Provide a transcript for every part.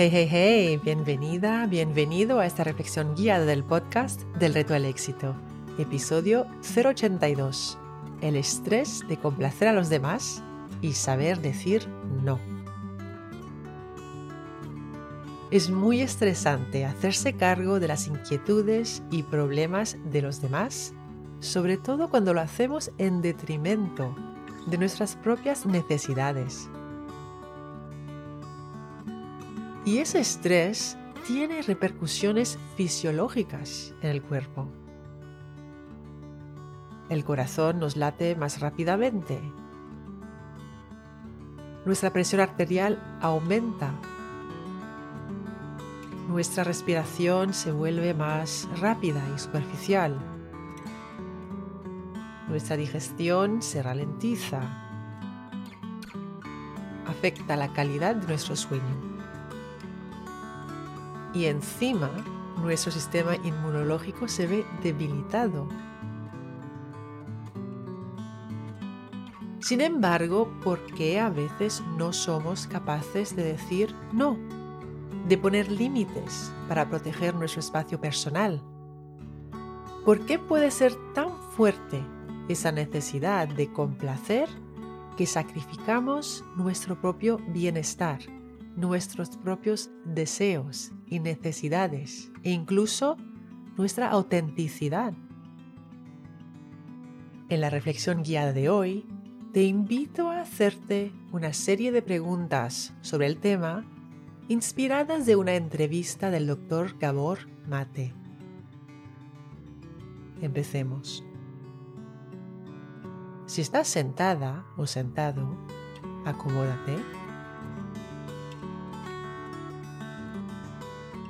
Hey, hey, hey, bienvenida, bienvenido a esta reflexión guiada del podcast del reto al éxito, episodio 082, el estrés de complacer a los demás y saber decir no. Es muy estresante hacerse cargo de las inquietudes y problemas de los demás, sobre todo cuando lo hacemos en detrimento de nuestras propias necesidades. Y ese estrés tiene repercusiones fisiológicas en el cuerpo. El corazón nos late más rápidamente. Nuestra presión arterial aumenta. Nuestra respiración se vuelve más rápida y superficial. Nuestra digestión se ralentiza. Afecta la calidad de nuestro sueño y encima nuestro sistema inmunológico se ve debilitado. Sin embargo, ¿por qué a veces no somos capaces de decir no? De poner límites para proteger nuestro espacio personal. ¿Por qué puede ser tan fuerte esa necesidad de complacer que sacrificamos nuestro propio bienestar? nuestros propios deseos y necesidades e incluso nuestra autenticidad. En la reflexión guiada de hoy, te invito a hacerte una serie de preguntas sobre el tema inspiradas de una entrevista del doctor Gabor Mate. Empecemos. Si estás sentada o sentado, acomódate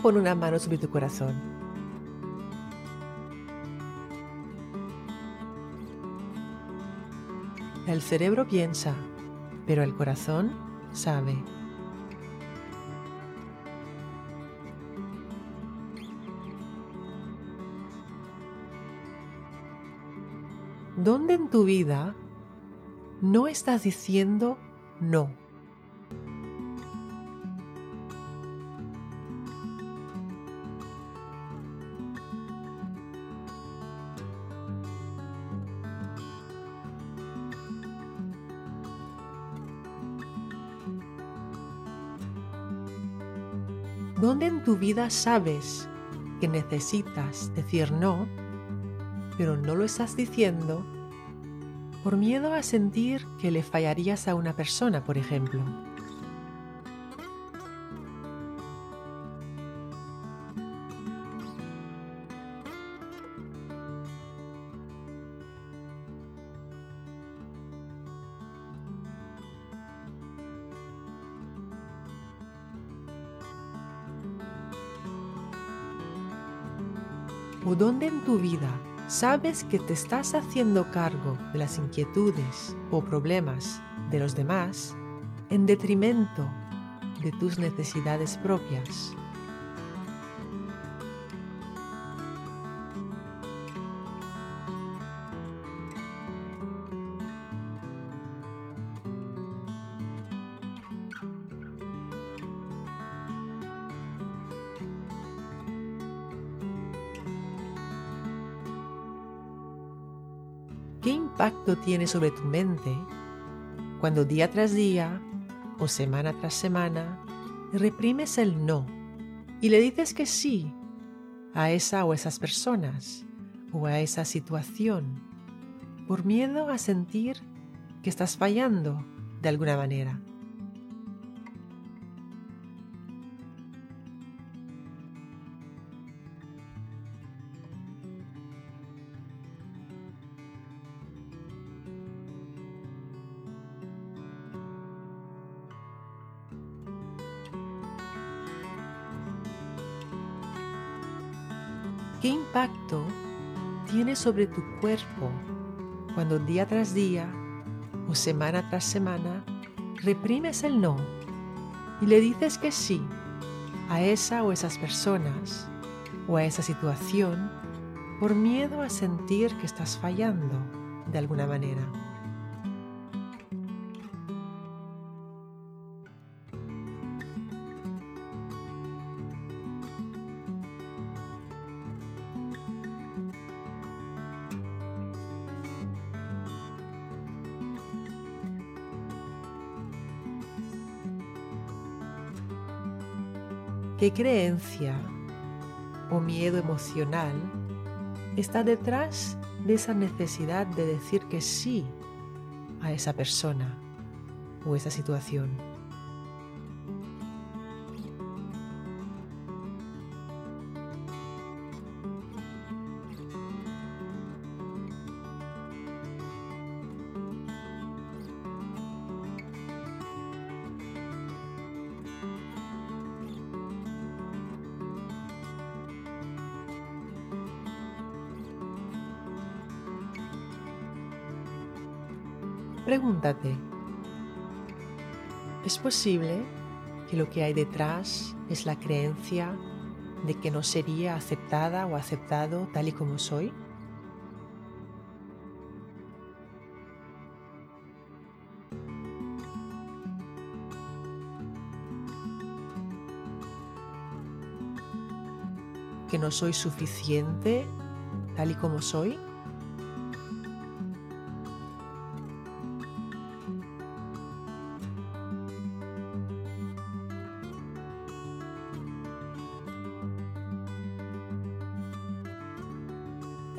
Pon una mano sobre tu corazón. El cerebro piensa, pero el corazón sabe. ¿Dónde en tu vida no estás diciendo no? ¿Dónde en tu vida sabes que necesitas decir no, pero no lo estás diciendo por miedo a sentir que le fallarías a una persona, por ejemplo? O dónde en tu vida sabes que te estás haciendo cargo de las inquietudes o problemas de los demás en detrimento de tus necesidades propias. ¿Qué impacto tiene sobre tu mente cuando día tras día o semana tras semana reprimes el no y le dices que sí a esa o esas personas o a esa situación por miedo a sentir que estás fallando de alguna manera. Tiene sobre tu cuerpo cuando día tras día o semana tras semana reprimes el no y le dices que sí a esa o esas personas o a esa situación por miedo a sentir que estás fallando de alguna manera? ¿Qué creencia o miedo emocional está detrás de esa necesidad de decir que sí a esa persona o esa situación? Pregúntate, ¿es posible que lo que hay detrás es la creencia de que no sería aceptada o aceptado tal y como soy? ¿Que no soy suficiente tal y como soy?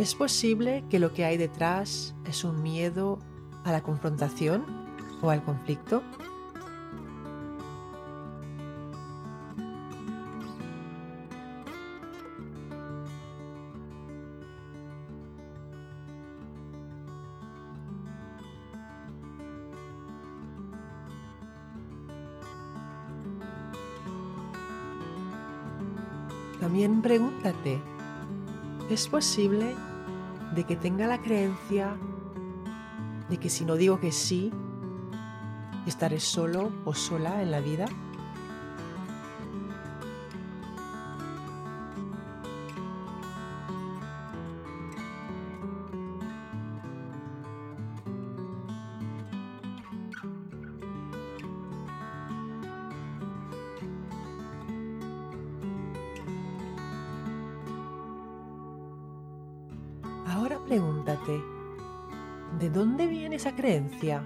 ¿Es posible que lo que hay detrás es un miedo a la confrontación o al conflicto? También pregúntate, ¿es posible de que tenga la creencia de que si no digo que sí, estaré solo o sola en la vida? Pregúntate, ¿de dónde viene esa creencia?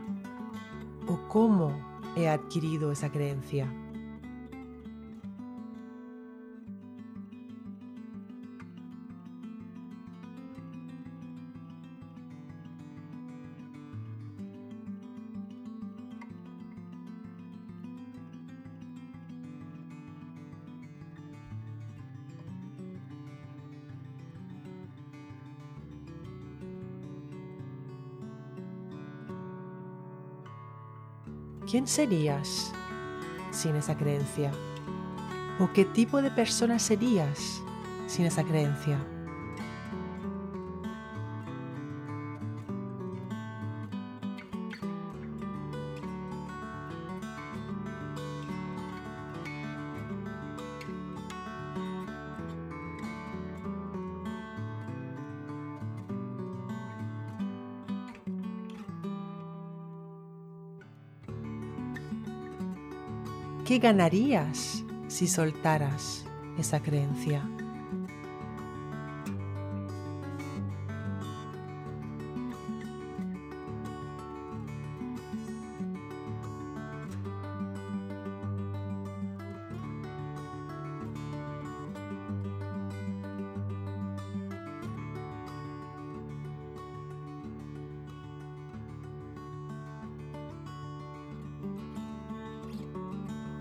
¿O cómo he adquirido esa creencia? ¿Quién serías sin esa creencia? ¿O qué tipo de persona serías sin esa creencia? ¿Qué ganarías si soltaras esa creencia?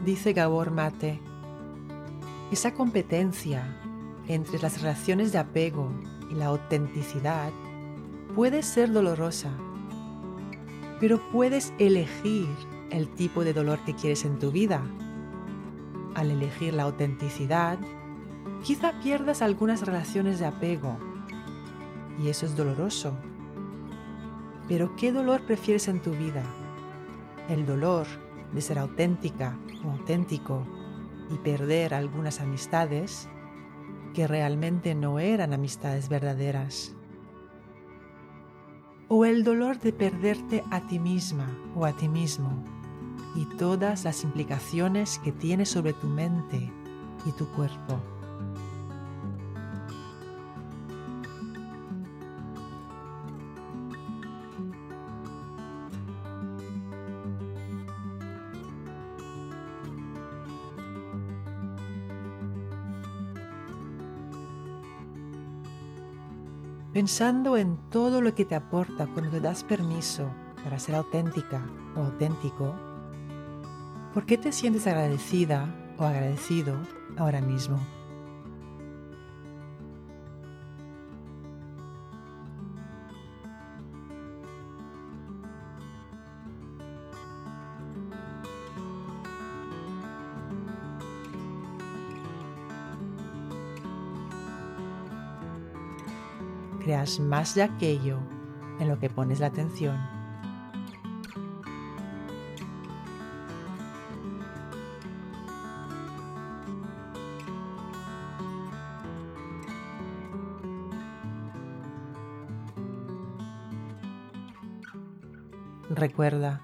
Dice Gabor Mate, esa competencia entre las relaciones de apego y la autenticidad puede ser dolorosa, pero puedes elegir el tipo de dolor que quieres en tu vida. Al elegir la autenticidad, quizá pierdas algunas relaciones de apego y eso es doloroso. Pero ¿qué dolor prefieres en tu vida? ¿El dolor de ser auténtica o auténtico y perder algunas amistades que realmente no eran amistades verdaderas? ¿O el dolor de perderte a ti misma o a ti mismo y todas las implicaciones que tiene sobre tu mente y tu cuerpo? Pensando en todo lo que te aporta cuando te das permiso para ser auténtica o auténtico, ¿por qué te sientes agradecida o agradecido ahora mismo? Más de aquello en lo que pones la atención. Recuerda,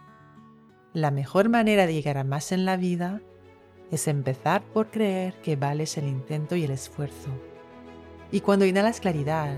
la mejor manera de llegar a más en la vida es empezar por creer que vales el intento y el esfuerzo. Y cuando inhalas claridad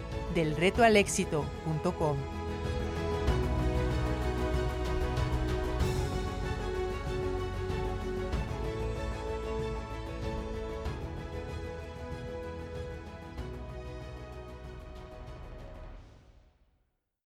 delretoalexito.com.